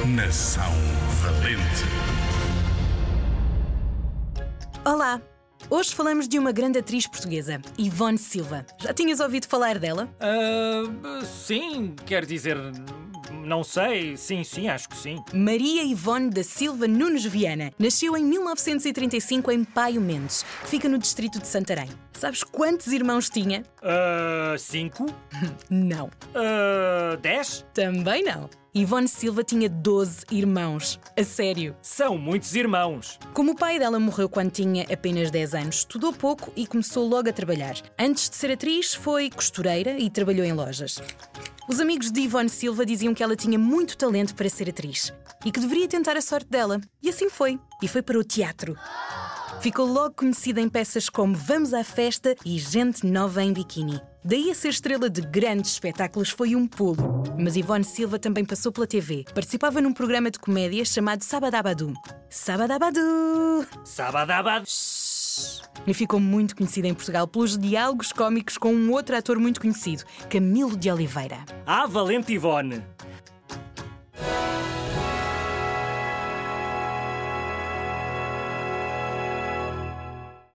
Geração Valente. Olá! Hoje falamos de uma grande atriz portuguesa, Ivone Silva. Já tinhas ouvido falar dela? Ah, sim, quer dizer. Não sei. Sim, sim, acho que sim. Maria Ivone da Silva Nunes Viana nasceu em 1935 em Paio Mendes, que fica no distrito de Santarém. Sabes quantos irmãos tinha? Ah, cinco? Não. Ah, dez? Também não. Ivone Silva tinha 12 irmãos. A sério. São muitos irmãos. Como o pai dela morreu quando tinha apenas 10 anos, estudou pouco e começou logo a trabalhar. Antes de ser atriz, foi costureira e trabalhou em lojas. Os amigos de Ivone Silva diziam que ela tinha muito talento para ser atriz e que deveria tentar a sorte dela. E assim foi. E foi para o teatro. Ficou logo conhecida em peças como Vamos à Festa e Gente Nova em Biquíni. Daí a ser estrela de grandes espetáculos foi um pulo. Mas Ivone Silva também passou pela TV. Participava num programa de comédia chamado Sabadabadu. Sabadabadu! Sabadabad. E ficou muito conhecida em Portugal pelos diálogos cómicos com um outro ator muito conhecido, Camilo de Oliveira. Ah, Valente Ivone.